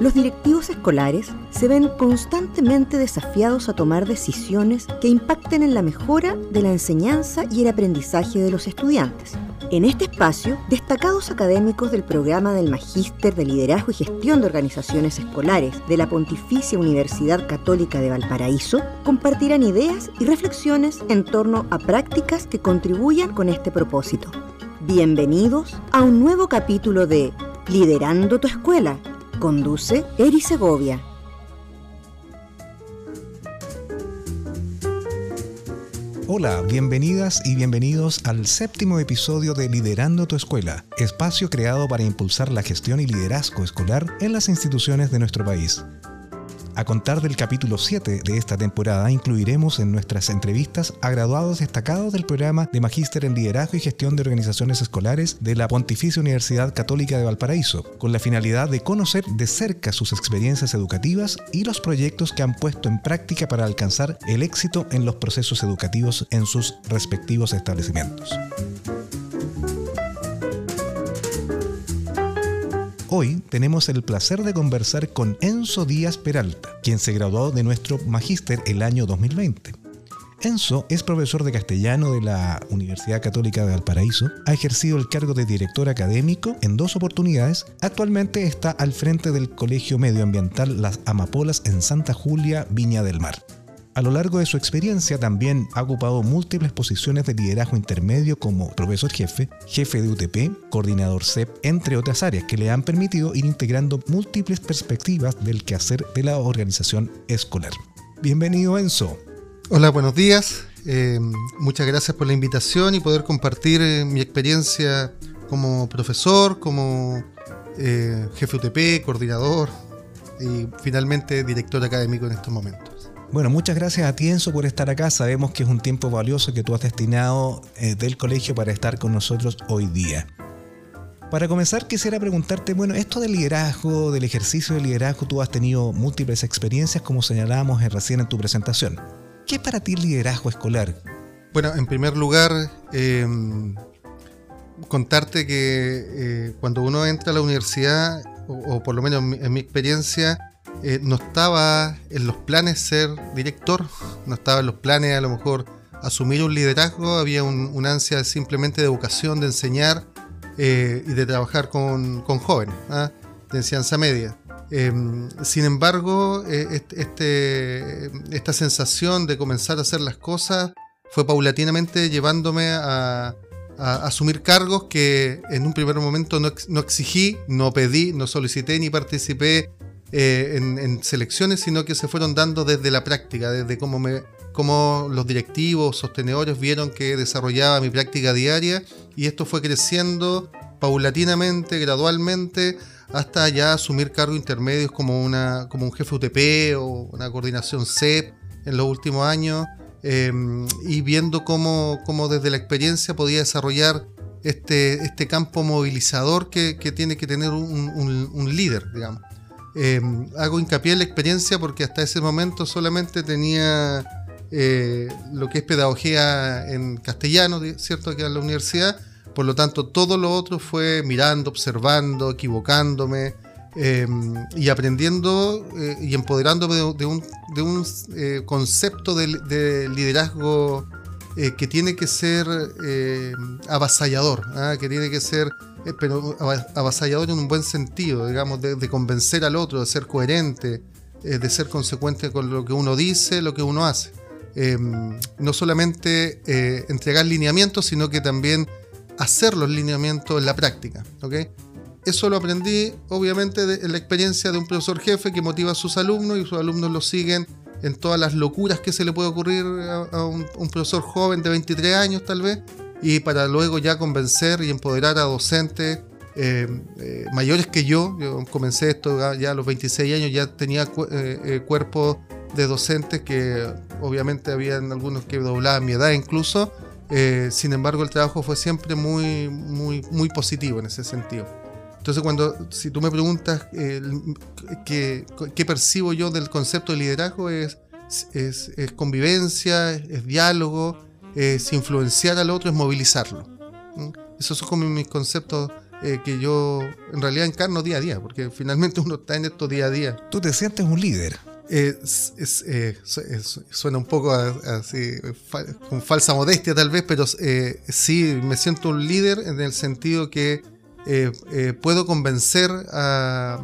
Los directivos escolares se ven constantemente desafiados a tomar decisiones que impacten en la mejora de la enseñanza y el aprendizaje de los estudiantes. En este espacio, destacados académicos del programa del Magíster de Liderazgo y Gestión de Organizaciones Escolares de la Pontificia Universidad Católica de Valparaíso compartirán ideas y reflexiones en torno a prácticas que contribuyan con este propósito. Bienvenidos a un nuevo capítulo de Liderando tu Escuela Conduce Eri Segovia. Hola, bienvenidas y bienvenidos al séptimo episodio de Liderando tu Escuela, espacio creado para impulsar la gestión y liderazgo escolar en las instituciones de nuestro país. A contar del capítulo 7 de esta temporada, incluiremos en nuestras entrevistas a graduados destacados del programa de Magíster en Liderazgo y Gestión de Organizaciones Escolares de la Pontificia Universidad Católica de Valparaíso, con la finalidad de conocer de cerca sus experiencias educativas y los proyectos que han puesto en práctica para alcanzar el éxito en los procesos educativos en sus respectivos establecimientos. Hoy tenemos el placer de conversar con Enzo Díaz Peralta, quien se graduó de nuestro magíster el año 2020. Enzo es profesor de castellano de la Universidad Católica de Valparaíso, ha ejercido el cargo de director académico en dos oportunidades, actualmente está al frente del Colegio Medioambiental Las Amapolas en Santa Julia, Viña del Mar. A lo largo de su experiencia también ha ocupado múltiples posiciones de liderazgo intermedio como profesor jefe, jefe de UTP, coordinador CEP, entre otras áreas que le han permitido ir integrando múltiples perspectivas del quehacer de la organización escolar. Bienvenido Enzo. Hola, buenos días. Eh, muchas gracias por la invitación y poder compartir eh, mi experiencia como profesor, como eh, jefe UTP, coordinador y finalmente director académico en estos momentos. Bueno, muchas gracias a ti Enzo por estar acá. Sabemos que es un tiempo valioso que tú has destinado eh, del colegio para estar con nosotros hoy día. Para comenzar quisiera preguntarte, bueno, esto del liderazgo, del ejercicio de liderazgo, tú has tenido múltiples experiencias como señalábamos recién en tu presentación. ¿Qué es para ti el liderazgo escolar? Bueno, en primer lugar, em, contarte que eh, cuando uno entra a la universidad, o, por lo menos en mi experiencia, eh, no estaba en los planes ser director, no estaba en los planes a lo mejor asumir un liderazgo, había un, ansia simplemente de educación, de enseñar eh, y de trabajar con, jóvenes, ¿ah? de enseñanza media. Em, sin embargo, eh, este, esta sensación de comenzar a hacer las cosas fue paulatinamente llevándome a, asumir cargos que en un primer momento no, no, exigí, no pedí, no solicité ni participé eh, en, selecciones, sino que se fueron dando desde la práctica, desde cómo, me, cómo los directivos, sostenedores vieron que desarrollaba mi práctica diaria y esto fue creciendo paulatinamente, gradualmente, hasta ya asumir cargos intermedios como, una, como un jefe UTP o una coordinación CEP en los últimos años, em, y viendo cómo, cómo, desde la experiencia podía desarrollar este, este campo movilizador que, tiene que tener un, un líder, digamos. Em, hago hincapié en la experiencia porque hasta ese momento solamente tenía eh, lo que es pedagogía en castellano, ¿cierto? Que en la universidad. Por lo tanto, todo lo otro fue mirando, observando, equivocándome em, y aprendiendo eh, y empoderándome de, un, eh, concepto de, liderazgo que tiene que ser avasallador, ¿ah? que tiene que ser eh, pero avasallador en un buen sentido, digamos, de, convencer al otro, de ser coherente, eh, de ser consecuente con lo que uno dice, lo que uno hace. Em, no solamente eh, entregar lineamientos, sino que también hacer los lineamientos en la práctica. Eso lo aprendí, obviamente, en la experiencia de un profesor jefe que motiva a sus alumnos y sus alumnos lo siguen en todas las locuras que se le puede ocurrir a, un, un profesor joven de 23 años, tal vez, y para luego ya convencer y empoderar a docentes eh, eh, mayores que yo. Yo comencé esto ya a los 26 años, ya tenía eh, cuerpo de docentes que obviamente habían algunos que doblaban mi edad incluso. sin embargo, el trabajo fue siempre muy, muy, muy positivo en ese sentido. Entonces, cuando, si tú me preguntas qué, qué, percibo yo del concepto de liderazgo, es, es, es convivencia, es diálogo, es influenciar al otro, es movilizarlo. Esos son como mis conceptos eh, que yo en realidad encarno día a día, porque finalmente uno está en esto día a día. Tú te sientes un líder. Es, suena un poco así, con falsa modestia tal vez, pero sí, me siento un líder en el sentido que puedo convencer a,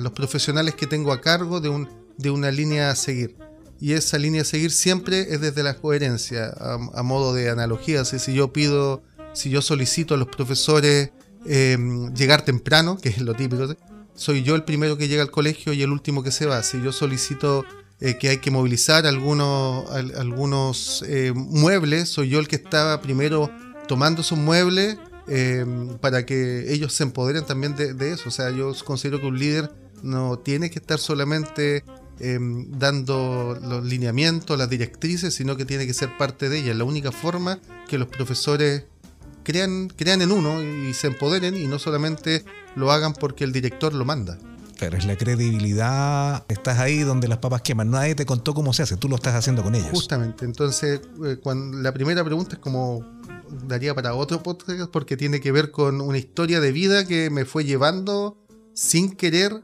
los profesionales que tengo a cargo de, un, de una línea a seguir y esa línea a seguir siempre es desde la coherencia, a, modo de analogía. si yo pido, si yo solicito a los profesores em, llegar temprano, que es lo típico, soy yo el primero que llega al colegio y el último que se va. Si yo solicito eh, que hay que movilizar algunos, algunos eh, muebles, soy yo el que estaba primero tomando esos muebles em, para que ellos se empoderen también de, de, eso. O sea, yo considero que un líder no tiene que estar solamente Em, dando los lineamientos, las directrices, sino que tiene que ser parte de ella. La única forma que los profesores crean, crean en uno y se empoderen y no solamente lo hagan porque el director lo manda. Pero es la credibilidad, estás ahí donde las papas queman, nadie te contó cómo se hace, tú lo estás haciendo con ellos. Justamente, entonces eh, cuando, la primera pregunta es como daría para otro podcast porque tiene que ver con una historia de vida que me fue llevando sin querer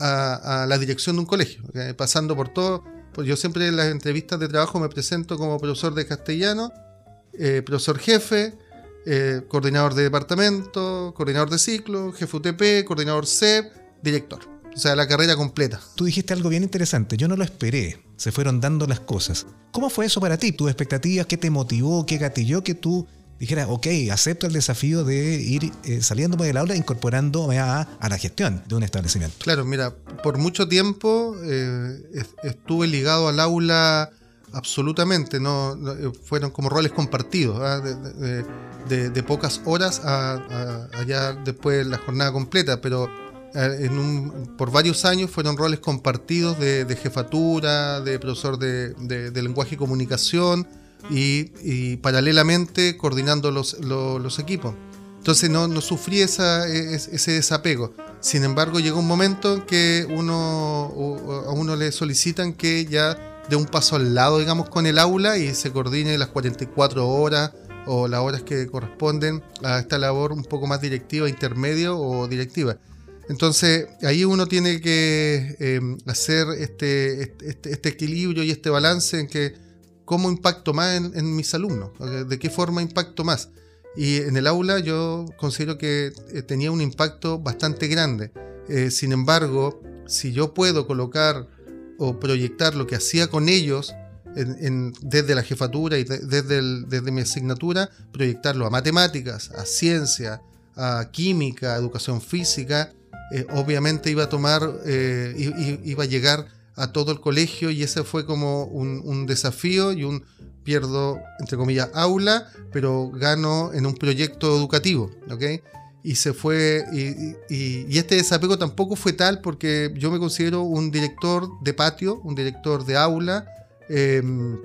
a, la dirección de un colegio, pasando por todo. Pues yo siempre en las entrevistas de trabajo me presento como profesor de castellano, eh, profesor jefe, eh, coordinador de departamento, coordinador de ciclo, jefe UTP, coordinador CEP, director. O sea, la carrera completa. Tú dijiste algo bien interesante, yo no lo esperé, se fueron dando las cosas. ¿Cómo fue eso para ti? ¿Tus expectativas? ¿Qué te motivó? ¿Qué gatilló que tú dijera, ok, acepto el desafío de ir eh, saliendo del aula e incorporándome a, la gestión de un establecimiento. Claro, mira, por mucho tiempo eh, estuve ligado al aula absolutamente, no, eh, fueron como roles compartidos, ¿ah? de, pocas horas a, allá después la jornada completa, pero en un, por varios años fueron roles compartidos de, jefatura, de profesor de, lenguaje y comunicación, y, paralelamente coordinando los, equipos. Entonces no, no sufrí esa, ese desapego. Sin embargo, llegó un momento en que uno, a uno le solicitan que ya dé un paso al lado, digamos, con el aula y se coordine las 44 horas o las horas que corresponden a esta labor un poco más directiva, intermedio o directiva. Entonces ahí uno tiene que eh, hacer este, este, este, equilibrio y este balance en que cómo impacto más en, mis alumnos, de qué forma impacto más. Y en el aula yo considero que eh, tenía un impacto bastante grande. Eh, sin embargo, si yo puedo colocar o proyectar lo que hacía con ellos desde la jefatura y desde, desde mi asignatura, proyectarlo a matemáticas, a ciencia, a química, a educación física, eh, obviamente iba a tomar, iba a llegar a todo el colegio y ese fue como un, desafío y un pierdo, entre comillas, aula, pero gano en un proyecto educativo, ¿ok? Y se fue, y, este desapego tampoco fue tal porque yo me considero un director de patio, un director de aula, em,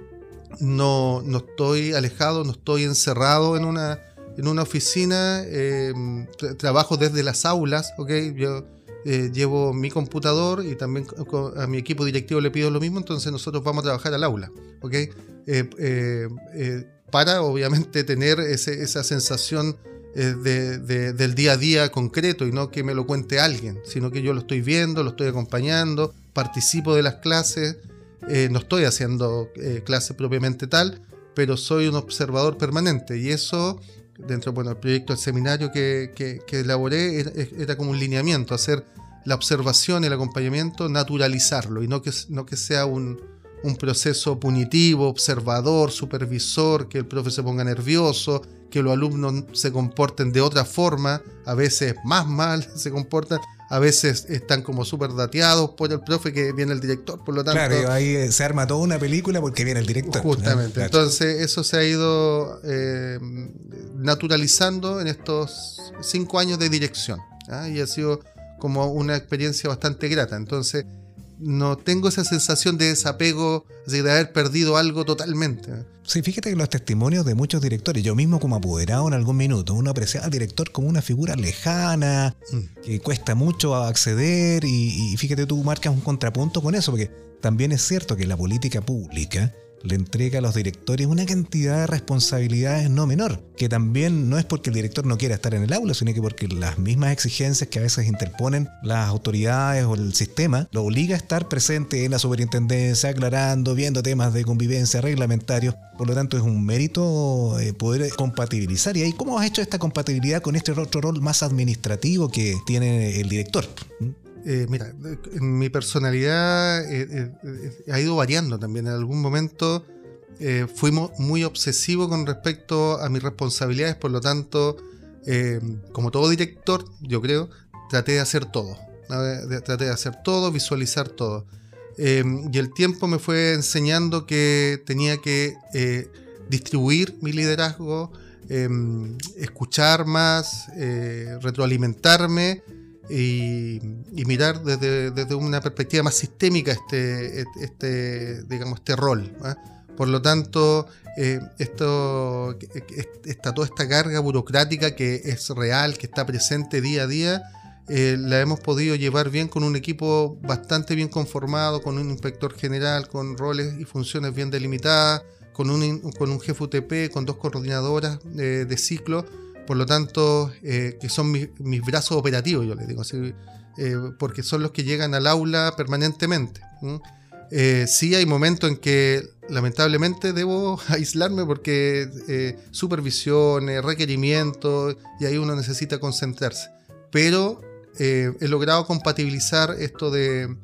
no, no, estoy alejado, no estoy encerrado en una, en una oficina, em, trabajo desde las aulas, ¿ok? Yo, eh, llevo mi computador y también a mi equipo directivo le pido lo mismo, entonces nosotros vamos a trabajar al aula, ¿ok? Eh, eh, para obviamente tener esa sensación del día a día concreto y no que me lo cuente alguien, sino que yo lo estoy viendo, lo estoy acompañando, participo de las clases, no estoy haciendo clase propiamente tal, pero soy un observador permanente y eso dentro bueno, del proyecto del seminario que, que, elaboré era, como un lineamiento, hacer la observación, el acompañamiento, naturalizarlo y no que, no que sea un, un proceso punitivo, observador, supervisor, que el profe se ponga nervioso, que los alumnos se comporten de otra forma, a veces más mal se comportan, a veces están como súper dateados por el profe que viene el director, por lo tanto... Claro, ahí se arma toda una película porque viene el director. Justamente, entonces eso se ha ido eh, naturalizando en estos cinco años de dirección ¿ah? y ha sido como una experiencia bastante grata, entonces no tengo esa sensación de desapego, de haber perdido algo totalmente. Sí, fíjate que los testimonios de muchos directores, yo mismo como apoderado en algún minuto, uno apreciaba al director como una figura lejana, mm. que cuesta mucho acceder y, y, fíjate tú marcas un contrapunto con eso, porque también es cierto que la política pública le entrega a los directores una cantidad de responsabilidades no menor, que también no es porque el director no quiera estar en el aula, sino que porque las mismas exigencias que a veces interponen las autoridades o el sistema lo obliga a estar presente en la superintendencia, aclarando, viendo temas de convivencia reglamentarios. Por lo tanto, es un mérito eh, poder compatibilizar. ¿Y ahí cómo has hecho esta compatibilidad con este otro rol más administrativo que tiene el director? Eh, mira, mi personalidad eh, eh, ha ido variando también. En algún momento fuimos muy obsesivos con respecto a mis responsabilidades, por lo tanto, como todo director, yo creo, traté de hacer todo. Traté de hacer todo, visualizar todo. y el tiempo me fue enseñando que tenía que distribuir mi liderazgo, escuchar más, retroalimentarme y, mirar desde, una perspectiva más sistémica este, este digamos, este rol. ¿ah? Por lo tanto, eh, esto, está toda esta carga burocrática que es real, que está presente día a día, eh, la hemos podido llevar bien con un equipo bastante bien conformado, con un inspector general, con roles y funciones bien delimitadas, con un, con un jefe UTP, con dos coordinadoras eh, de ciclo por lo tanto, eh, que son mis, brazos operativos, yo les digo así, eh, porque son los que llegan al aula permanentemente. Eh, sí hay momentos en que lamentablemente debo aislarme porque supervisiones, requerimientos, y ahí uno necesita concentrarse. Pero he logrado compatibilizar esto de,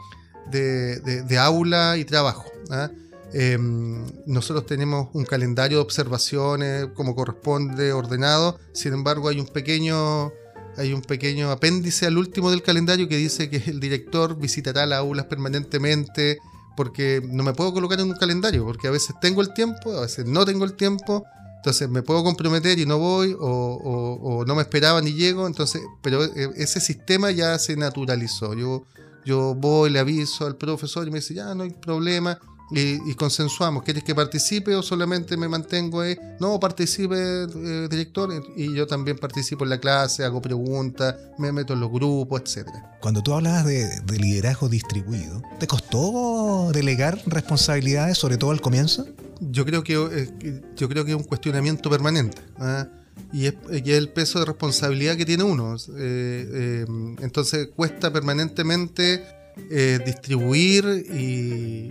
de, aula y trabajo. ¿ah? Em, nosotros tenemos un calendario de observaciones como corresponde, ordenado. Sin embargo, hay un pequeño hay un pequeño apéndice al último del calendario que dice que el director visitará las aulas permanentemente porque no me puedo colocar en un calendario porque a veces tengo el tiempo, a veces no tengo el tiempo. Entonces me puedo comprometer y no voy o, no me esperaba ni llego. Entonces, pero eh, ese sistema ya se naturalizó. Yo, yo voy, le aviso al profesor y me dice, ya no hay problema y, consensuamos, ¿quieres que participe o solamente me mantengo ahí? No, participe, eh, director, y yo también participo en la clase, hago preguntas, me meto en los grupos, etc. Cuando tú hablabas de, liderazgo distribuido, ¿te costó delegar responsabilidades, sobre todo al comienzo? Yo creo que, eh, yo creo que es un cuestionamiento permanente. ¿ah? Y es, el peso de responsabilidad que tiene uno. Eh, entonces cuesta permanentemente eh, distribuir y,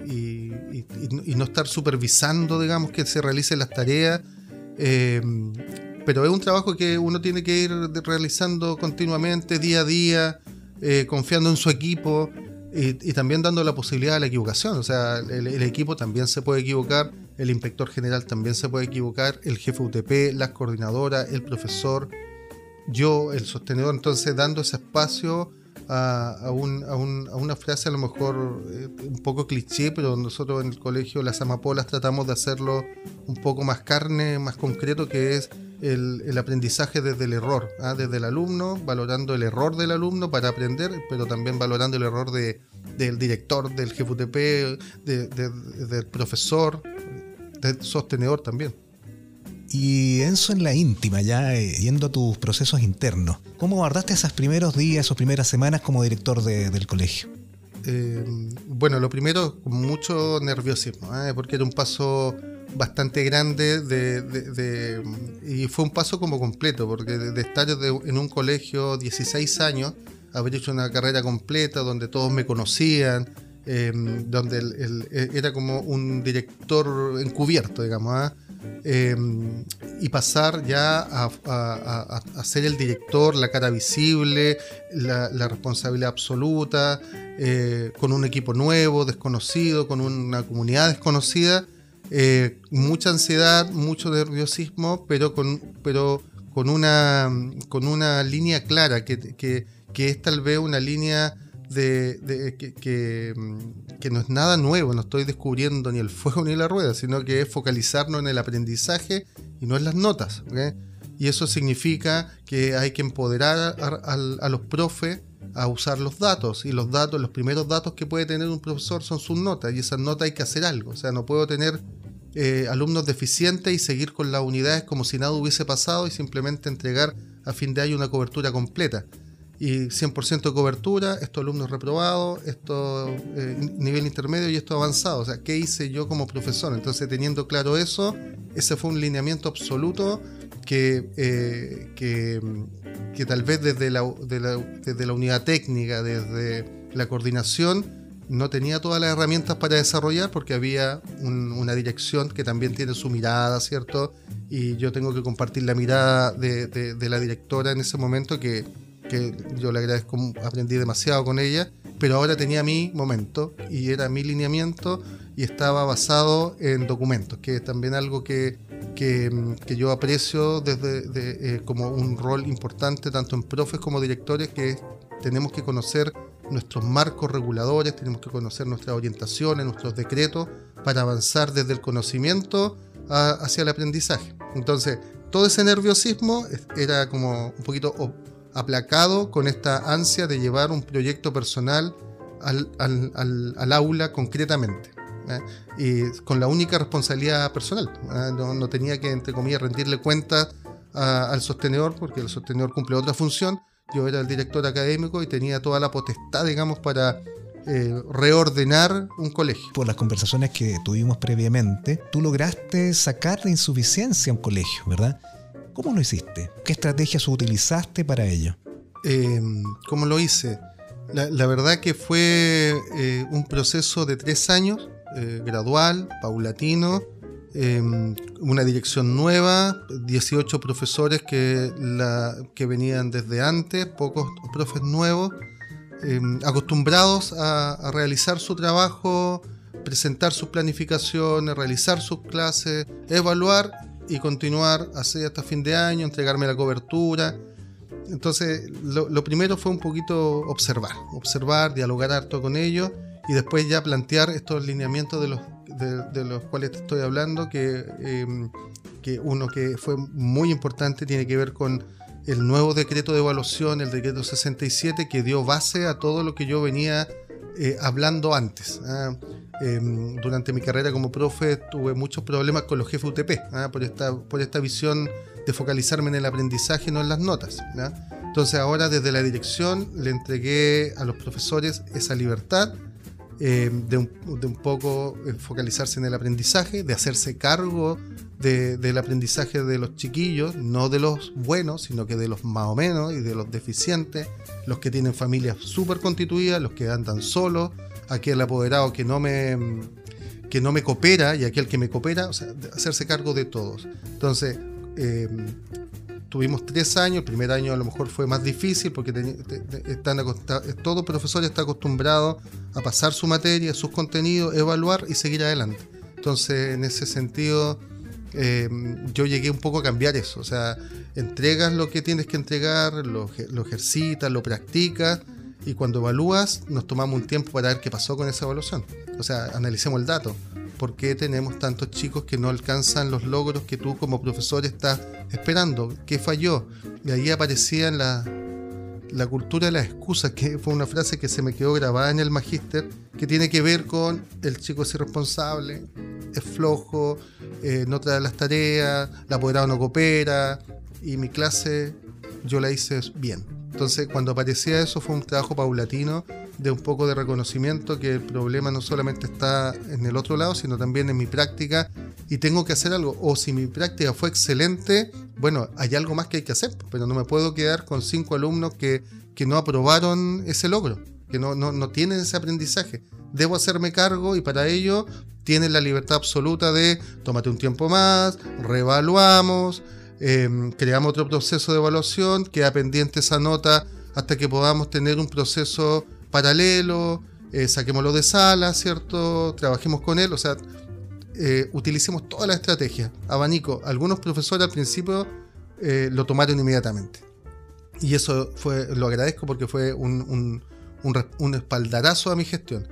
no estar supervisando, digamos, que se realicen las tareas. Eh, pero es un trabajo que uno tiene que ir realizando continuamente, día a día, eh, confiando en su equipo y, también dando la posibilidad de la equivocación. O sea, el, equipo también se puede equivocar, el inspector general también se puede equivocar, el jefe UTP, las coordinadoras, el profesor, yo, el sostenedor. Entonces, dando ese espacio a, una frase a lo mejor eh, un poco cliché, pero nosotros en el colegio las amapolas tratamos de hacerlo un poco más carne, más concreto, que es el, aprendizaje desde el error, ¿ah? desde el alumno, valorando el error del alumno para aprender, pero también valorando el error del director, del jefe UTP, del profesor, del sostenedor también. Y eso en la íntima, ya eh, yendo a tus procesos internos. ¿Cómo guardaste esos primeros días, esas primeras semanas como director del colegio? Eh, bueno, lo primero, mucho nerviosismo, ¿eh? porque era un paso bastante grande de, y fue un paso como completo, porque de, estar en un colegio 16 años, haber hecho una carrera completa donde todos me conocían, donde era como un director encubierto, digamos. ¿ah? Em, y pasar ya a, ser el director, la cara visible, la, responsabilidad absoluta, eh, con un equipo nuevo, desconocido, con una comunidad desconocida, eh, mucha ansiedad, mucho nerviosismo, pero con, pero con, una, con una línea clara, que, que, que es tal vez una línea de, mm, que, no es nada nuevo, no estoy descubriendo ni el fuego ni la rueda, sino que es focalizarnos en el aprendizaje y no en las notas. Y eso significa que hay que empoderar a, los profes a usar los datos. Y los datos, los primeros datos que puede tener un profesor son sus notas. Y esas notas hay que hacer algo. O sea, no puedo tener eh, alumnos deficientes y seguir con las unidades como si nada hubiese pasado y simplemente entregar a fin de año una cobertura completa. Y 100% de cobertura, estos alumnos reprobados, esto eh, nivel intermedio y esto avanzado. O sea, ¿qué hice yo como profesor? Entonces, teniendo claro eso, ese fue un lineamiento absoluto que, eh, que, tal vez desde la, desde la unidad técnica, desde la coordinación, no tenía todas las herramientas para desarrollar porque había una dirección que también tiene su mirada, ¿cierto? Y yo tengo que compartir la mirada de, de la directora en ese momento que que yo le agradezco, aprendí demasiado con ella, pero ahora tenía mi momento y era mi lineamiento y estaba basado en documentos, que es también algo que, que, yo aprecio desde eh, como un rol importante tanto en profes como directores, que tenemos que conocer nuestros marcos reguladores, tenemos que conocer nuestras orientaciones, nuestros decretos, para avanzar desde el conocimiento hacia el aprendizaje. Entonces, todo ese nerviosismo era como un poquito aplacado con esta ansia de llevar un proyecto personal al, aula concretamente. ¿eh? Y con la única responsabilidad personal. ¿eh? No, tenía que, entre comillas, rendirle cuentas al sostenedor, porque el sostenedor cumple otra función. Yo era el director académico y tenía toda la potestad, digamos, para eh, reordenar un colegio. Por las conversaciones que tuvimos previamente, tú lograste sacar de insuficiencia un colegio, ¿verdad? ¿Cómo lo hiciste? ¿Qué estrategias utilizaste para ello? Eh, ¿Cómo lo hice? La, verdad que fue eh, un proceso de tres años, eh, gradual, paulatino, una dirección nueva, 18 profesores que, que venían desde antes, pocos profes nuevos, acostumbrados a realizar su trabajo, presentar sus planificaciones, realizar sus clases, evaluar y continuar así hasta fin de año, entregarme la cobertura. Entonces, lo, primero fue un poquito observar, observar, dialogar harto con ellos y después ya plantear estos lineamientos de los, de, los cuales te estoy hablando, que, em, que uno que fue muy importante tiene que ver con el nuevo decreto de evaluación, el decreto 67, que dio base a todo lo que yo venía eh, hablando antes. Em, durante mi carrera como profe tuve muchos problemas con los jefes UTP, ¿ah? por, esta, por esta visión de focalizarme en el aprendizaje, no en las notas. Entonces ahora desde la dirección le entregué a los profesores esa libertad em, de, un, poco eh, focalizarse en el aprendizaje, de hacerse cargo del aprendizaje de los chiquillos, no de los buenos, sino que de los más o menos y de los deficientes, los que tienen familias súper constituidas, los que andan solos, aquel apoderado que no me que no me coopera y aquel que me coopera, o sea, hacerse cargo de todos. Entonces, em, tuvimos tres años, el primer año a lo mejor fue más difícil porque están todo profesor está acostumbrado a pasar su materia, sus contenidos, evaluar y seguir adelante. Entonces, en ese sentido, em, yo llegué un poco a cambiar eso. O sea, entregas lo que tienes que entregar, lo, lo ejercitas, lo practicas y cuando evalúas nos tomamos un tiempo para ver qué pasó con esa evaluación. O sea, analicemos el dato. ¿Por qué tenemos tantos chicos que no alcanzan los logros que tú como profesor estás esperando? ¿Qué falló? Y ahí aparecía la, la cultura de las excusas, que fue una frase que se me quedó grabada en el magíster, que tiene que ver con el chico es irresponsable, es flojo, eh, no trae las tareas, la apoderado no coopera, y mi clase yo la hice bien. Entonces, cuando aparecía eso, fue un trabajo paulatino de un poco de reconocimiento que el problema no solamente está en el otro lado, sino también en mi práctica y tengo que hacer algo. O si mi práctica fue excelente, bueno, hay algo más que hay que hacer, pero no me puedo quedar con cinco alumnos que, que no aprobaron ese logro, que no, no, no tienen ese aprendizaje. Debo hacerme cargo y para ello tienen la libertad absoluta de tómate un tiempo más, reevaluamos Em, creamos otro proceso de evaluación, queda pendiente esa nota hasta que podamos tener un proceso paralelo, eh, saquémoslo de sala, ¿cierto? Trabajemos con él, o sea, eh, utilicemos toda la estrategia. Abanico, algunos profesores al principio eh, lo tomaron inmediatamente. Y eso fue, lo agradezco porque fue un, un espaldarazo a mi gestión.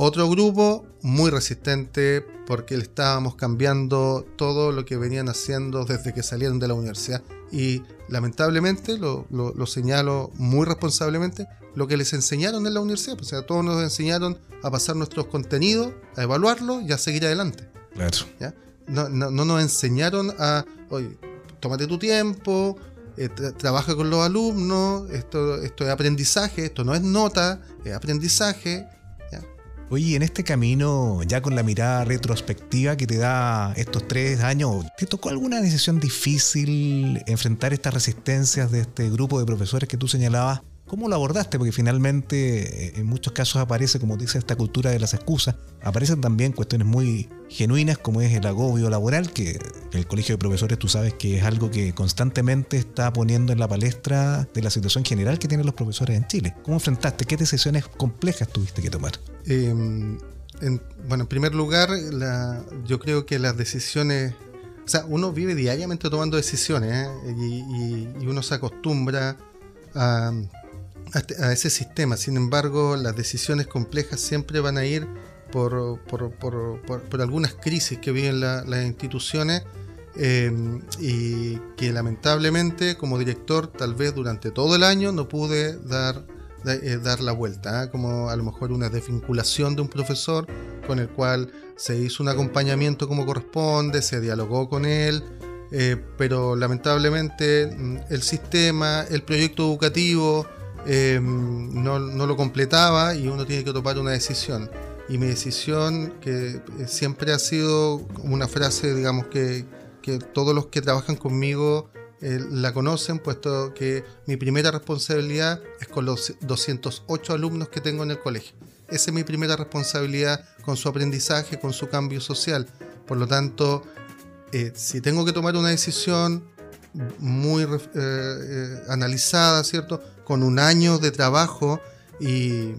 Otro grupo muy resistente porque le estábamos cambiando todo lo que venían haciendo desde que salieron de la universidad. Y lamentablemente, lo, señalo muy responsablemente, lo que les enseñaron en la universidad. O sea, todos nos enseñaron a pasar nuestros contenidos, a evaluarlos y a seguir adelante. Claro. No, nos enseñaron a, oye, tómate tu tiempo, eh, trabaja con los alumnos, esto, esto es aprendizaje, esto no es nota, es aprendizaje. Oye, en este camino, ya con la mirada retrospectiva que te da estos tres años, ¿te tocó alguna decisión difícil enfrentar estas resistencias de este grupo de profesores que tú señalabas ¿Cómo lo abordaste? Porque finalmente eh, en muchos casos aparece, como dice esta cultura de las excusas, aparecen también cuestiones muy genuinas como es el agobio laboral, que el Colegio de Profesores tú sabes que es algo que constantemente está poniendo en la palestra de la situación general que tienen los profesores en Chile. ¿Cómo enfrentaste? ¿Qué decisiones complejas tuviste que tomar? Em, bueno, en primer lugar, yo creo que las decisiones o sea, uno vive diariamente tomando decisiones ¿eh? y, uno se acostumbra a, a, ese sistema. Sin embargo, las decisiones complejas siempre van a ir por, por, algunas crisis que viven las instituciones eh, y que lamentablemente como director tal vez durante todo el año no pude dar, eh, dar la vuelta, ¿ah? como a lo mejor una desvinculación de un profesor con el cual se hizo un acompañamiento como corresponde, se dialogó con él. Eh, pero lamentablemente mm, el sistema, el proyecto educativo, Em, no, lo completaba y uno tiene que tomar una decisión. Y mi decisión, que eh, siempre ha sido una frase, digamos, que, todos los que trabajan conmigo eh, la conocen, puesto que mi primera responsabilidad es con los 208 alumnos que tengo en el colegio. Esa es mi primera responsabilidad con su aprendizaje, con su cambio social. Por lo tanto, eh, si tengo que tomar una decisión muy analizada, ¿cierto? Con un año de trabajo y,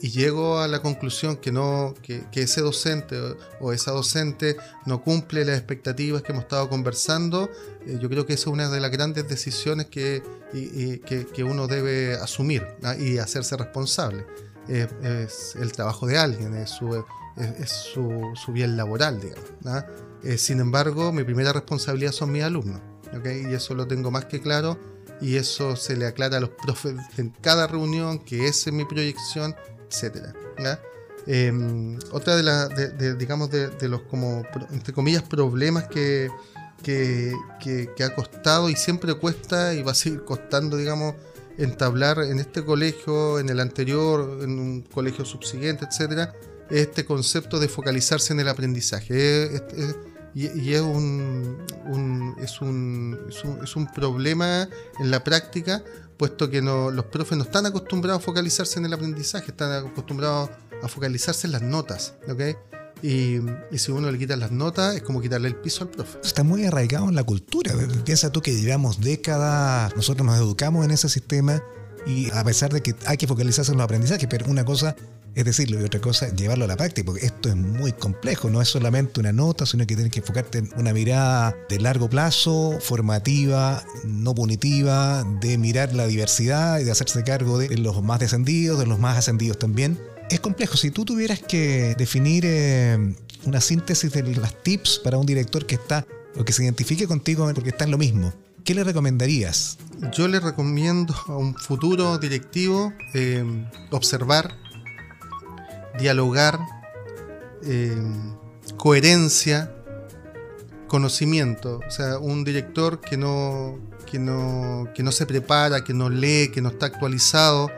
llego a la conclusión que, no, que, ese docente o, esa docente no cumple las expectativas que hemos estado conversando, eh, yo creo que esa es una de las grandes decisiones que, que, uno debe asumir ¿ah? y hacerse responsable. es el trabajo de alguien, es su, su, bien laboral, digamos. ¿ah? Eh, sin embargo, mi primera responsabilidad son mis alumnos, y eso lo tengo más que claro y eso se le aclara a los profes en cada reunión, que esa es mi proyección, etc. Em, otra de, la, digamos de, los como entre comillas problemas que, que, ha costado y siempre cuesta y va a seguir costando digamos entablar en este colegio, en el anterior, en un colegio subsiguiente, etcétera, este concepto de focalizarse en el aprendizaje. Y, es un, es, un, es, un, problema en la práctica, puesto que no, los profes no están acostumbrados a focalizarse en el aprendizaje, están acostumbrados a focalizarse en las notas. Y, si uno le quita las notas, es como quitarle el piso al profe. Está muy arraigado en la cultura. Piensa tú que llevamos décadas, nosotros nos educamos en ese sistema y a pesar de que hay que focalizarse en los aprendizajes, pero una cosa es decirlo, y otra cosa, llevarlo a la práctica, porque esto es muy complejo, no es solamente una nota, sino que tienes que enfocarte en una mirada de largo plazo, formativa, no punitiva, de mirar la diversidad y de hacerse cargo de los más descendidos, de los más ascendidos también. Es complejo, si tú tuvieras que definir eh, una síntesis de las tips para un director que está, o que se identifique contigo porque está en lo mismo, ¿qué le recomendarías? Yo le recomiendo a un futuro directivo eh, observar dialogar, eh, coherencia, conocimiento. O sea, un director que no, que, no, que no se prepara, que no lee, que no está actualizado,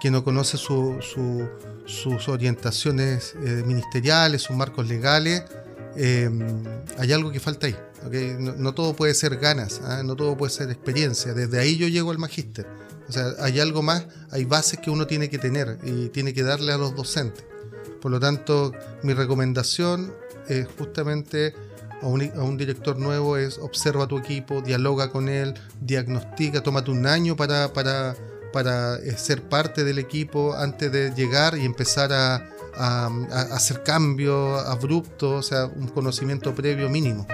que no conoce sus orientaciones eh, ministeriales, sus marcos legales, eh, hay algo que falta ahí. No, todo puede ser ganas, ¿ah? no todo puede ser experiencia. Desde ahí yo llego al magíster. O sea, hay algo más, hay bases que uno tiene que tener y tiene que darle a los docentes. Por lo tanto, mi recomendación es justamente a un, director nuevo es observa tu equipo, dialoga con él, diagnostica, tómate un año para, para, para eh, ser parte del equipo antes de llegar y empezar a, a hacer cambios abruptos, o sea, un conocimiento previo mínimo.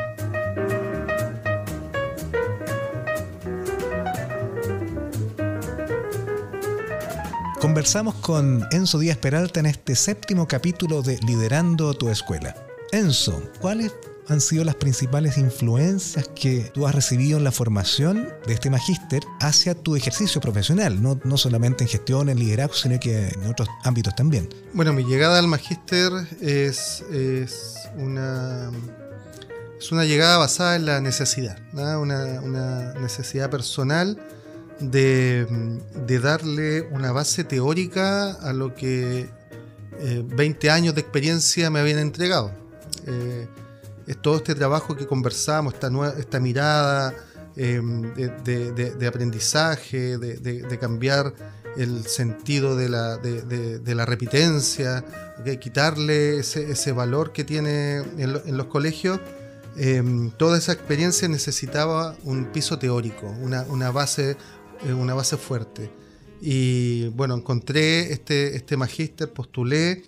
Conversamos con Enzo Díaz Peralta en este séptimo capítulo de Liderando tu Escuela. Enzo, ¿cuáles han sido las principales influencias que tú has recibido en la formación de este magíster hacia tu ejercicio profesional, no, no solamente en gestión, en liderazgo, sino que en otros ámbitos también? Bueno, mi llegada al magíster es, es una es una llegada basada en la necesidad, una, necesidad personal de, darle una base teórica a lo que 20 años de experiencia me habían entregado. es todo este trabajo que conversamos, esta, esta mirada de, aprendizaje, de, cambiar el sentido de la, de, la repitencia, quitarle ese, valor que tiene en, los colegios. Em, toda esa experiencia necesitaba un piso teórico, una, base, eh, una base fuerte. Y bueno, encontré este, este magíster, postulé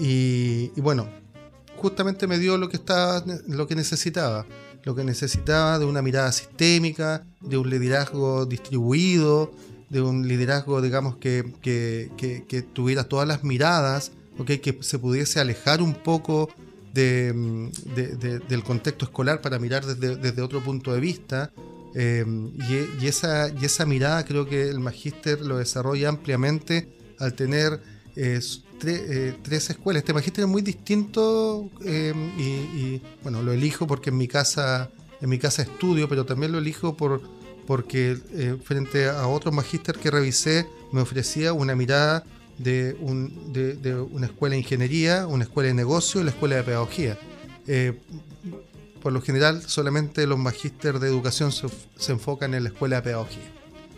y, bueno, justamente me dio lo que, estaba, lo que necesitaba. Lo que necesitaba de una mirada sistémica, de un liderazgo distribuido, de un liderazgo, digamos, que, que, tuviera todas las miradas, que se pudiese alejar un poco de, del contexto escolar para mirar desde, otro punto de vista. Eh, y, esa, y esa mirada creo que el magíster lo desarrolla ampliamente al tener eh, eh, tres escuelas. Este magíster es muy distinto y, y, bueno, lo elijo porque en mi casa, en mi casa estudio, pero también lo elijo por, porque eh, frente a otro magíster que revisé me ofrecía una mirada de, una escuela de ingeniería, una escuela de negocio y la escuela de pedagogía. Por lo general, solamente los magísteres de educación se, enfocan en la escuela de pedagogía.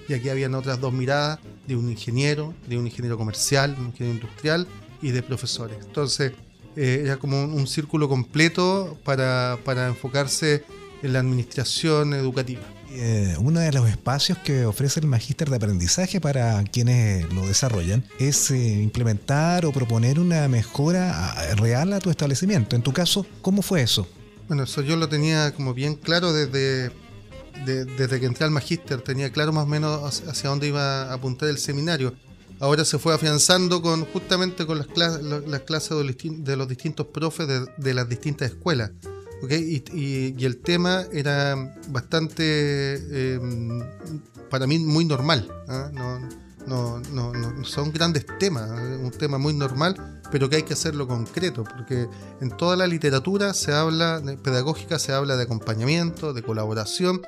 Y aquí habían otras dos miradas de un ingeniero, de un ingeniero comercial, un ingeniero industrial y de profesores. Entonces, eh, era como un, círculo completo para enfocarse en la administración educativa. Eh, uno de los espacios que ofrece el magíster de aprendizaje para quienes lo desarrollan es eh, implementar o proponer una mejora ah, real a tu establecimiento. En tu caso, ¿cómo fue eso? Bueno, eso yo lo tenía como bien claro desde, desde que entré al magíster, tenía claro más o menos hacia dónde iba a apuntar el seminario. Ahora se fue afianzando con justamente con las clases, las clases de los distintos profes de las distintas escuelas. Y, el tema era bastante, em, para mí, muy normal. ¿ah? No, son grandes temas, un tema muy normal, pero que hay que hacerlo concreto, porque en toda la literatura se habla, pedagógica se habla de acompañamiento, de colaboración,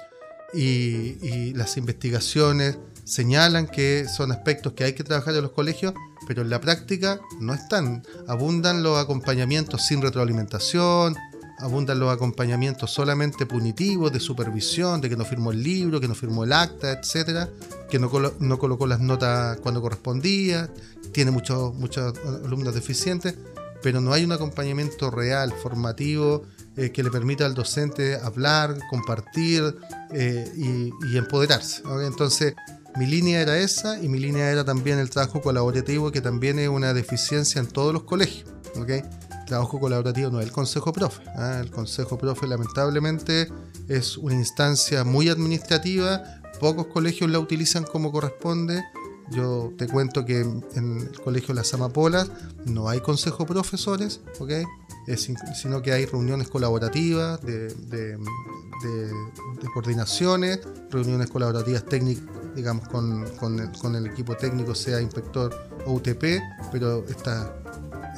y, y las investigaciones señalan que son aspectos que hay que trabajar en los colegios, pero en la práctica no están. Abundan los acompañamientos sin retroalimentación, abundan los acompañamientos solamente punitivos, de supervisión, de que no firmó el libro, que no firmó el acta, etcétera, que no, no colocó las notas cuando correspondía, tiene muchos, muchos alumnos deficientes, pero no hay un acompañamiento real, formativo, eh, que le permita al docente hablar, compartir eh, y, empoderarse. Entonces, mi línea era esa y mi línea era también el trabajo colaborativo, que también es una deficiencia en todos los colegios. ¿okay? Trabajo colaborativo no es el consejo profe. ¿ah? El consejo profe lamentablemente es una instancia muy administrativa, pocos colegios la utilizan como corresponde. Yo te cuento que en el colegio Las Amapolas no hay consejo profesores, ¿ok? sino que hay reuniones colaborativas de, coordinaciones, reuniones colaborativas técnicas, digamos, con, con, el, equipo técnico, sea inspector o UTP, pero esta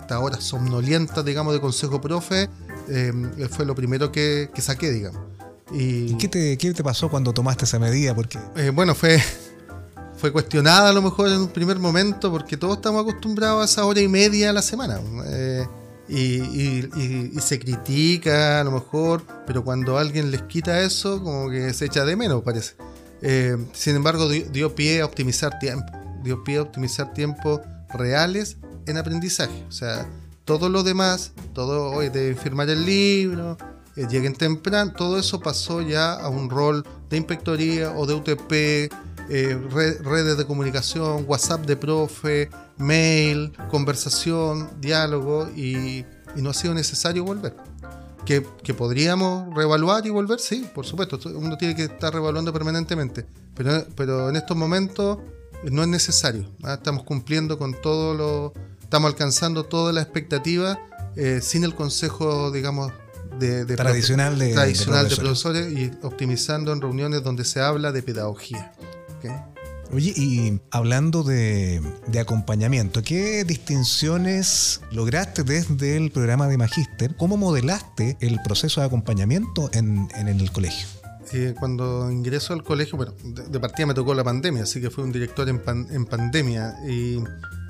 esta hora somnolienta, digamos, de consejo profe, em, fue lo primero que, saqué, digamos. ¿Y, qué, te, qué, te, pasó cuando tomaste esa medida? Porque... Eh, bueno, fue, fue cuestionada a lo mejor en un primer momento, porque todos estamos acostumbrados a esa hora y media a la semana. Eh, y, se critica a lo mejor, pero cuando alguien les quita eso, como que se echa de menos, parece. Eh, sin embargo, dio, dio, pie a optimizar tiempo, dio pie a optimizar tiempos reales en aprendizaje. O sea, todo lo demás, todo hoy de firmar el libro, eh, lleguen temprano, todo eso pasó ya a un rol de inspectoría o de UTP, eh, redes de comunicación, WhatsApp de profe, mail, conversación, diálogo y, no ha sido necesario volver. Que, podríamos reevaluar y volver, sí, por supuesto, uno tiene que estar reevaluando permanentemente, pero, pero en estos momentos no es necesario, ¿ah? estamos cumpliendo con todo lo estamos alcanzando toda la expectativa eh, sin el consejo, digamos, de, tradicional, de, tradicional de, profesores. y optimizando en reuniones donde se habla de pedagogía. Oye, y hablando de, acompañamiento, ¿qué distinciones lograste desde el programa de Magíster? ¿Cómo modelaste el proceso de acompañamiento en, el colegio? Eh, cuando ingreso al colegio, bueno, de, partida me tocó la pandemia, así que fui un director en, en pandemia. Y,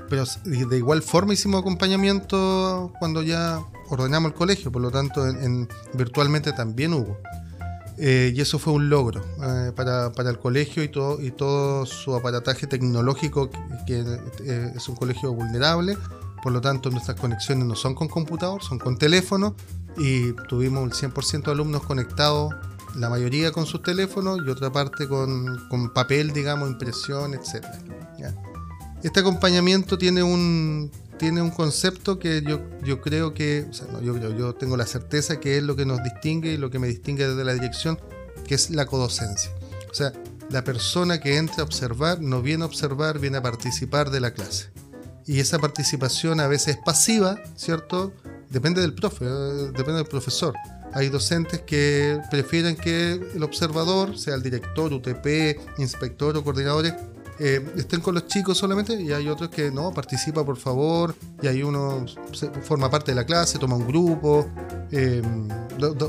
pero de igual forma hicimos acompañamiento cuando ya ordenamos el colegio, por lo tanto en virtualmente también hubo. Eh, y eso fue un logro eh, para, el colegio y todo, y todo su aparataje tecnológico, que, eh, es un colegio vulnerable, por lo tanto nuestras conexiones no son con computador, son con teléfono, y tuvimos el 100% de alumnos conectados, la mayoría con sus teléfonos y otra parte con, papel, digamos, impresión, etc. Este acompañamiento tiene un, tiene un concepto que yo, yo creo que, o sea, no, yo creo, yo tengo la certeza que es lo que nos distingue y lo que me distingue desde la dirección, que es la codocencia. O sea, la persona que entra a observar no viene a observar, viene a participar de la clase. Y esa participación a veces es pasiva, ¿cierto? Depende del profe, eh, depende del profesor. Hay docentes que prefieren que el observador, sea el director, UTP, inspector o coordinadores, eh, estén con los chicos solamente y hay otros que no, participa por favor y hay uno forma parte de la clase, toma un grupo, eh,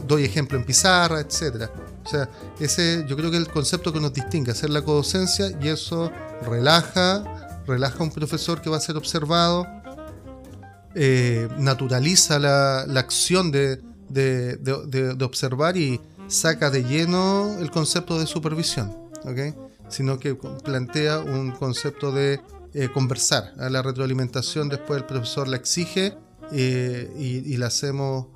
doy ejemplo en pizarra, etcétera. O sea, ese yo creo que es el concepto que nos distingue, hacer la codocencia y eso relaja, relaja a un profesor que va a ser observado, eh, naturaliza la, acción de, de, observar y saca de lleno el concepto de supervisión. ¿okay? Sino que plantea un concepto de eh, conversar. A la retroalimentación después el profesor la exige eh, y, la hacemos,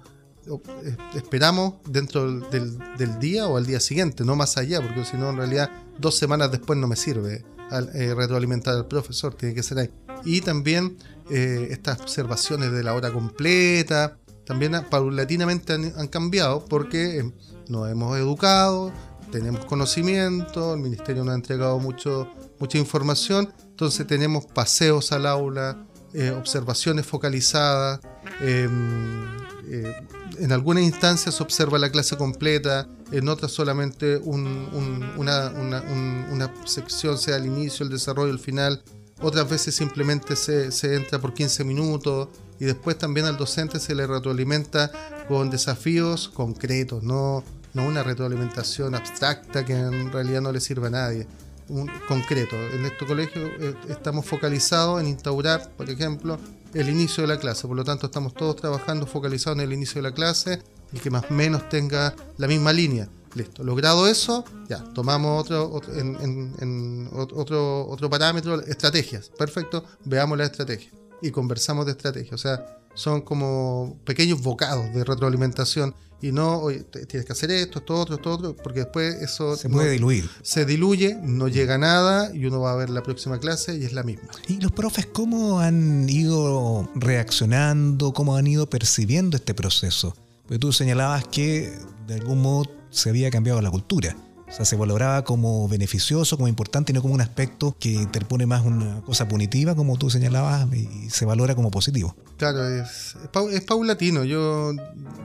eh, esperamos dentro del, día o al día siguiente, no más allá, porque si no en realidad dos semanas después no me sirve retroalimentar al profesor, tiene que ser ahí. Y también estas observaciones de la hora completa, también paulatinamente han cambiado porque nos hemos educado, tenemos conocimiento, el ministerio nos ha entregado mucho, mucha información, entonces tenemos paseos al aula, eh, observaciones focalizadas, em, eh, en algunas instancias se observa la clase completa, en otras solamente una, una, sección, sea el inicio, el desarrollo, el final, otras veces simplemente se, se entra por 15 minutos y después también al docente se le retroalimenta con desafíos concretos, no no una retroalimentación abstracta que en realidad no le sirve a nadie. Un concreto. En este colegio eh, estamos focalizados en instaurar, por ejemplo, el inicio de la clase. Por lo tanto, estamos todos trabajando focalizados en el inicio de la clase y que más menos tenga la misma línea. Listo. Logrado eso, ya, tomamos otro, otro, en, otro, otro parámetro, estrategias. Perfecto, veamos la estrategia y conversamos de estrategia. O sea, son como pequeños bocados de retroalimentación y no, tienes que hacer esto, esto otro, esto otro, porque después eso... Se puede diluir. Se diluye, no llega a nada y uno va a ver la próxima clase y es la misma. ¿Y los profes cómo han ido reaccionando, cómo han ido percibiendo este proceso? Porque tú señalabas que de algún modo se había cambiado la cultura. O sea, se valoraba como beneficioso, como importante y no como un aspecto que interpone más una cosa punitiva, como tú señalabas, y se valora como positivo. Claro, es, es paulatino. Yo,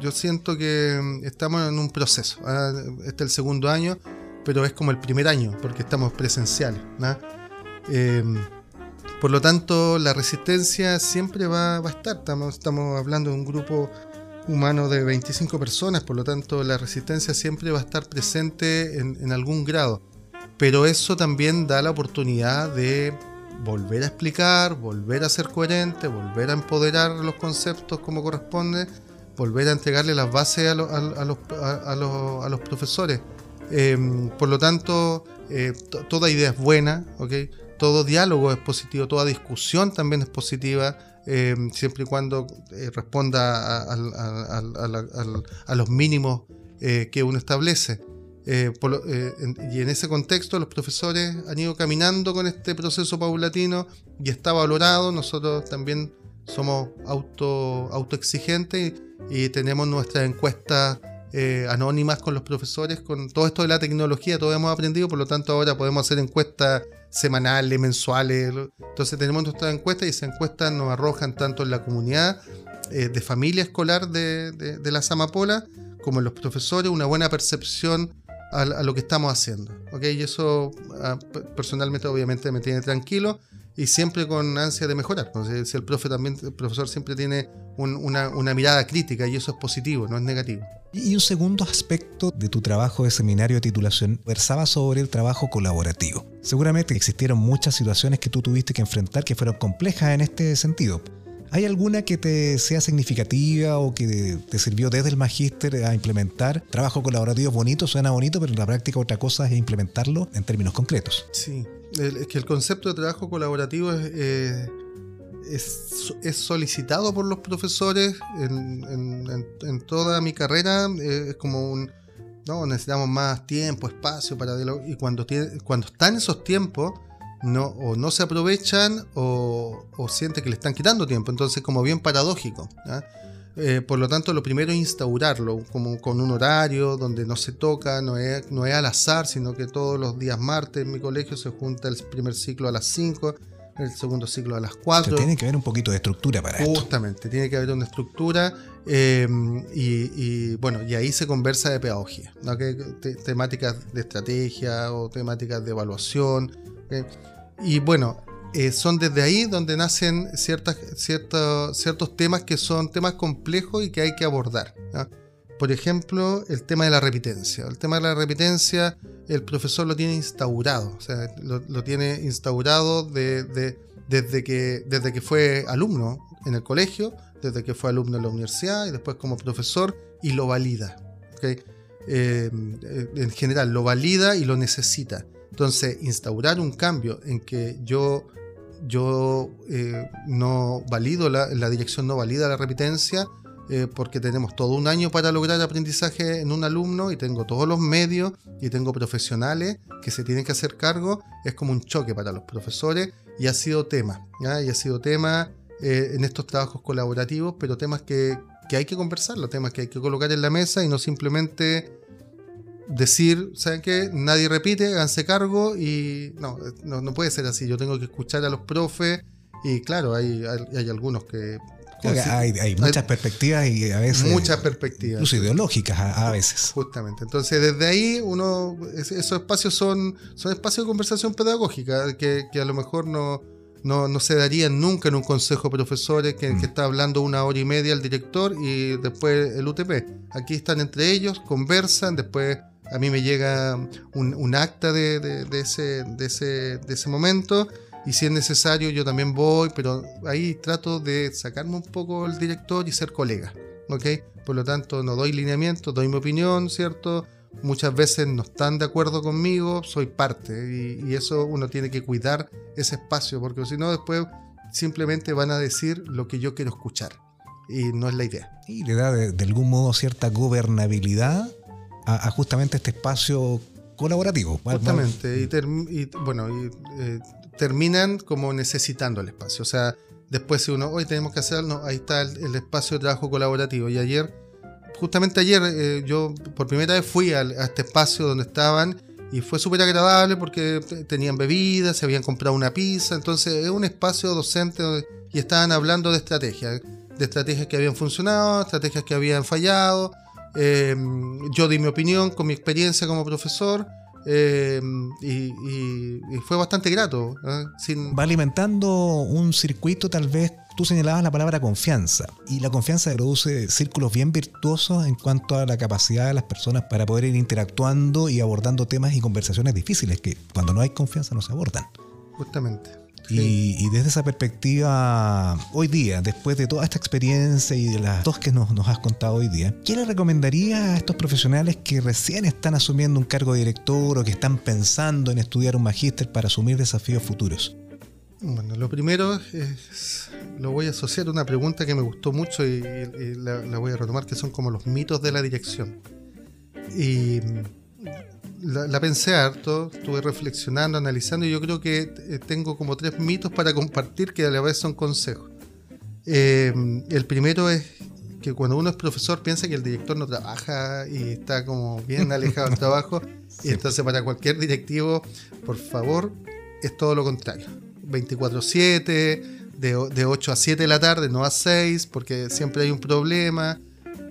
yo siento que estamos en un proceso. ¿ah? Este es el segundo año, pero es como el primer año, porque estamos presenciales. Em, por lo tanto, la resistencia siempre va, a estar. Estamos, estamos hablando de un grupo humano de 25 personas, por lo tanto la resistencia siempre va a estar presente en, algún grado. Pero eso también da la oportunidad de volver a explicar, volver a ser coherente, volver a empoderar los conceptos como corresponde, volver a entregarle las bases a, los, a, los, profesores. Em, por lo tanto, eh, toda idea es buena, todo diálogo es positivo, toda discusión también es positiva. Em, siempre y cuando eh, responda a, los mínimos eh, que uno establece. Eh, y en ese contexto los profesores han ido caminando con este proceso paulatino y está valorado. Nosotros también somos auto, autoexigentes y, tenemos nuestras encuestas anónimas con los profesores. Con todo esto de la tecnología, todo hemos aprendido, por lo tanto ahora podemos hacer encuestas semanales, mensuales. Entonces tenemos nuestra encuesta y esas encuestas nos arrojan tanto en la comunidad eh, de familia escolar de, de, amapolas como en los profesores una buena percepción a, lo que estamos haciendo. ¿okay? Y eso ah, personalmente obviamente me tiene tranquilo y siempre con ansia de mejorar. Entonces, el profe también, el profesor siempre tiene una, una, mirada crítica y eso es positivo, no es negativo. Y un segundo aspecto de tu trabajo de seminario de titulación versaba sobre el trabajo colaborativo. Seguramente existieron muchas situaciones que tú tuviste que enfrentar que fueron complejas en este sentido. ¿Hay alguna que te sea significativa o que te sirvió desde el magíster a implementar? Trabajo colaborativo bonito, suena bonito, pero en la práctica otra cosa es implementarlo en términos concretos. Sí, es que el concepto de trabajo colaborativo es, eh, es, solicitado por los profesores en, toda mi carrera. Eh, es como un... No, necesitamos más tiempo, espacio para... Y cuando, tiene, cuando están esos tiempos no, o no se aprovechan o, siente que le están quitando tiempo. Entonces, como bien paradójico. Por lo tanto, lo primero es instaurarlo, como con un horario donde no se toca, no es, no es al azar, sino que todos los días martes en mi colegio se junta el primer ciclo a las 5, el segundo ciclo a las 4. tiene que haber un poquito de estructura para Justamente, Justamente, tiene que haber una estructura eh, y, bueno, y ahí se conversa de pedagogía, ¿no? que, temáticas de estrategia o temáticas de evaluación. Y bueno, eh, son desde ahí donde nacen ciertas, ciertos, ciertos temas que son temas complejos y que hay que abordar. Por ejemplo, el tema de la repitencia. El tema de la repitencia, el profesor lo tiene instaurado, o sea, lo, tiene instaurado desde, que, desde que fue alumno en el colegio, desde que fue alumno en la universidad y después como profesor y lo valida. Eh, eh, en general, lo valida y lo necesita. Entonces, instaurar un cambio en que yo, yo eh, no valido, la, dirección no valida la repitencia, eh, porque tenemos todo un año para lograr aprendizaje en un alumno y tengo todos los medios y tengo profesionales que se tienen que hacer cargo, es como un choque para los profesores y ha sido tema, ¿ya? y ha sido tema eh, en estos trabajos colaborativos, pero temas que, que hay que conversar, los temas que hay que colocar en la mesa y no simplemente decir, ¿saben qué? Nadie repite, háganse cargo y no, no, puede ser así. Yo tengo que escuchar a los profes y claro, hay, hay, algunos que... Hay, muchas perspectivas y a veces... Muchas perspectivas. Incluso ideológicas a, veces. Justamente. Entonces desde ahí uno, esos espacios son, son espacios de conversación pedagógica que, que a lo mejor no, no, no, se darían nunca en un consejo de profesores que, que, mm. está hablando una hora y media el director y después el UTP. Aquí están entre ellos, conversan, después a mí me llega un, acta de, ese, momento y si es necesario yo también voy, pero ahí trato de sacarme un poco el director y ser colega, ¿ok? Por lo tanto, no doy lineamiento, doy mi opinión, ¿cierto? Muchas veces no están de acuerdo conmigo, soy parte y, eso uno tiene que cuidar ese espacio, porque si no después simplemente van a decir lo que yo quiero escuchar y no es la idea. Y le da de algún modo cierta gobernabilidad a, justamente este espacio colaborativo. Justamente, y, bueno, y, eh, terminan como necesitando el espacio. O sea, después si uno, hoy tenemos que hacerlo, ahí está el, espacio de trabajo colaborativo. Y ayer, justamente ayer, eh, yo por primera vez fui a, este espacio donde estaban y fue súper agradable porque tenían bebidas, se habían comprado una pizza, entonces es un espacio docente y estaban hablando de estrategias, de estrategias que habían funcionado, estrategias que habían fallado eh, yo di mi opinión con mi experiencia como profesor. Eh, y, fue bastante grato. ¿eh? Va alimentando un circuito, tal vez tú señalabas la palabra confianza, y la confianza produce círculos bien virtuosos en cuanto a la capacidad de las personas para poder ir interactuando y abordando temas y conversaciones difíciles que cuando no hay confianza no se abordan. Justamente. Y, desde esa perspectiva, hoy día, después de toda esta experiencia y de las dos que nos, has contado hoy día, ¿qué le recomendaría a estos profesionales que recién están asumiendo un cargo de director o que están pensando en estudiar un magíster para asumir desafíos futuros? Bueno, lo primero es, lo voy a asociar a una pregunta que me gustó mucho y, la, la voy a retomar, que son como los mitos de la dirección. Y la, pensé harto, estuve reflexionando, analizando y yo creo que eh, tengo como tres mitos para compartir que a la vez son consejos. Eh, el primero es que cuando uno es profesor piensa que el director no trabaja y está como bien alejado del trabajo. Y entonces para cualquier directivo, por favor, es todo lo contrario. 24/7, de, de 8 a 7 de la tarde, no a 6, porque siempre hay un problema.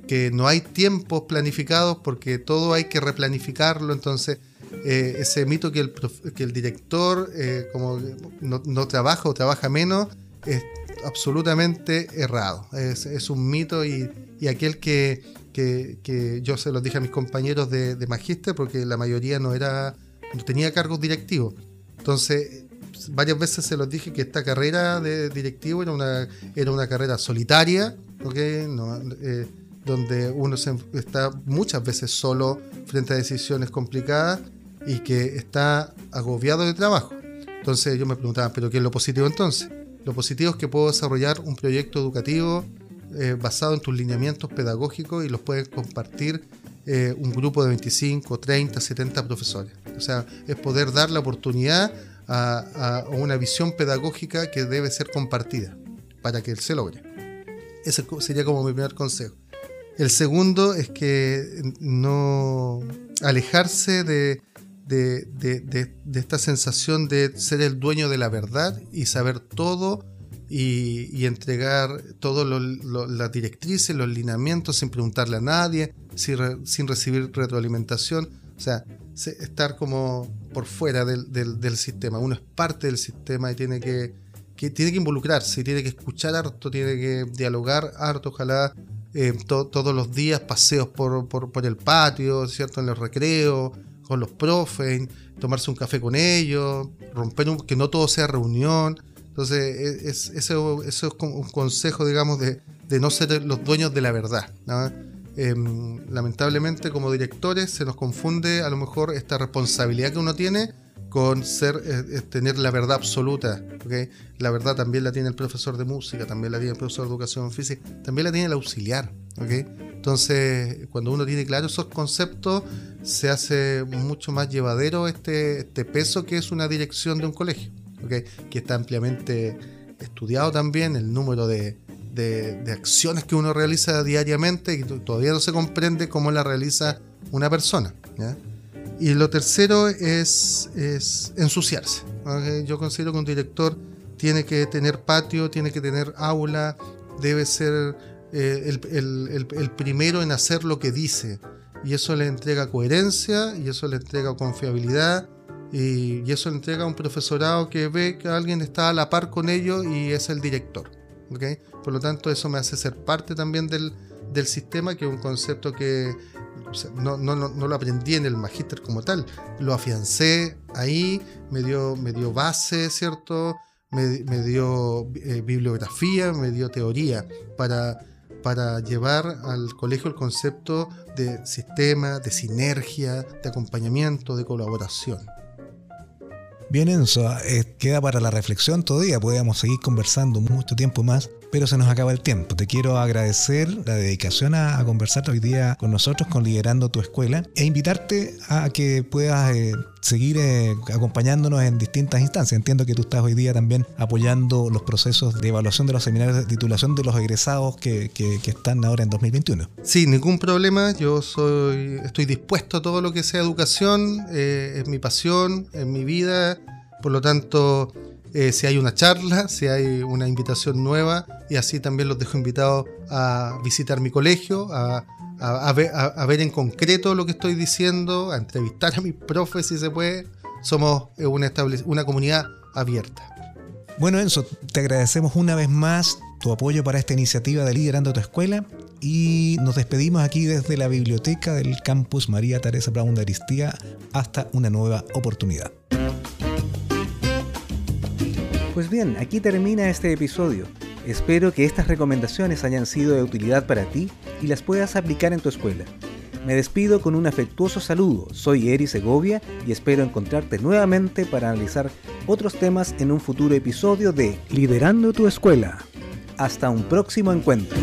Que no hay tiempos planificados porque todo hay que replanificarlo, entonces eh, ese mito que el, que el director eh, como no, trabaja o trabaja menos es absolutamente errado, es, un mito y, aquel que, que, yo se los dije a mis compañeros de, de magíster porque la mayoría no era no tenía cargos directivos. Entonces, varias veces se los dije que esta carrera de directivo era una, era una carrera solitaria, eh, donde uno está muchas veces solo frente a decisiones complicadas y que está agobiado de trabajo. Entonces yo me preguntaba, ¿pero qué es lo positivo entonces? Lo positivo es que puedo desarrollar un proyecto educativo eh, basado en tus lineamientos pedagógicos y los puedes compartir eh, un grupo de 25, 30, 70 profesores. O sea, es poder dar la oportunidad a, una visión pedagógica que debe ser compartida para que se logre. Ese sería como mi primer consejo. El segundo es que no alejarse de, esta sensación de ser el dueño de la verdad y saber todo y, entregar todas las directrices, los lineamientos sin preguntarle a nadie, sin, recibir retroalimentación. O sea, estar como por fuera del, sistema. Uno es parte del sistema y tiene que, tiene que involucrarse, tiene que escuchar harto, tiene que dialogar harto, ojalá eh, todos los días paseos por, el patio, ¿cierto? En los recreos, con los profes, tomarse un café con ellos, romper un, que no todo sea reunión. Entonces, e, es, eso, es un consejo, digamos, de, no ser los dueños de la verdad. Em, lamentablemente como directores se nos confunde a lo mejor esta responsabilidad que uno tiene con ser eh, tener la verdad absoluta. La verdad también la tiene el profesor de música, también la tiene el profesor de educación física, también la tiene el auxiliar. Entonces, cuando uno tiene claro esos conceptos, se hace mucho más llevadero este, este peso que es una dirección de un colegio, que está ampliamente estudiado también, el número de, de, acciones que uno realiza diariamente y todavía no se comprende cómo la realiza una persona. Y lo tercero es, es ensuciarse. Yo considero que un director tiene que tener patio, tiene que tener aula, debe ser eh, el, primero en hacer lo que dice. Y eso le entrega coherencia, y eso le entrega confiabilidad, y, y eso le entrega a un profesorado que ve que alguien está a la par con ellos y es el director. Por lo tanto, eso me hace ser parte también del, sistema, que es un concepto que no, lo aprendí en el magíster como tal, lo afiancé ahí, me dio, me dio base, ¿cierto? Me, dio eh, bibliografía, me dio teoría para, para llevar al colegio el concepto de sistema, de sinergia, de acompañamiento, de colaboración. Bien, Enzo, eh, queda para la reflexión todavía, podríamos seguir conversando mucho tiempo más, pero se nos acaba el tiempo. Te quiero agradecer la dedicación a, conversar hoy día con nosotros, con Liderando tu Escuela, e invitarte a que puedas eh, seguir eh, acompañándonos en distintas instancias. Entiendo que tú estás hoy día también apoyando los procesos de evaluación de los seminarios de titulación de los egresados que, están ahora en 2021. Sí, ningún problema. Yo soy, estoy dispuesto a todo lo que sea educación. es mi pasión, es mi vida. Por lo tanto, eh, si hay una charla, si hay una invitación nueva, y así también los dejo invitados a visitar mi colegio, a, ver, en concreto lo que estoy diciendo, a entrevistar a mis profes si se puede. Somos una, una comunidad abierta. Bueno, Enzo, te agradecemos una vez más tu apoyo para esta iniciativa de Liderando tu Escuela y nos despedimos aquí desde la biblioteca del campus María Teresa Brown de Aristía hasta una nueva oportunidad. Pues bien, aquí termina este episodio. Espero que estas recomendaciones hayan sido de utilidad para ti y las puedas aplicar en tu escuela. Me despido con un afectuoso saludo. Soy Eri Segovia y espero encontrarte nuevamente para analizar otros temas en un futuro episodio de Liderando tu escuela. Hasta un próximo encuentro.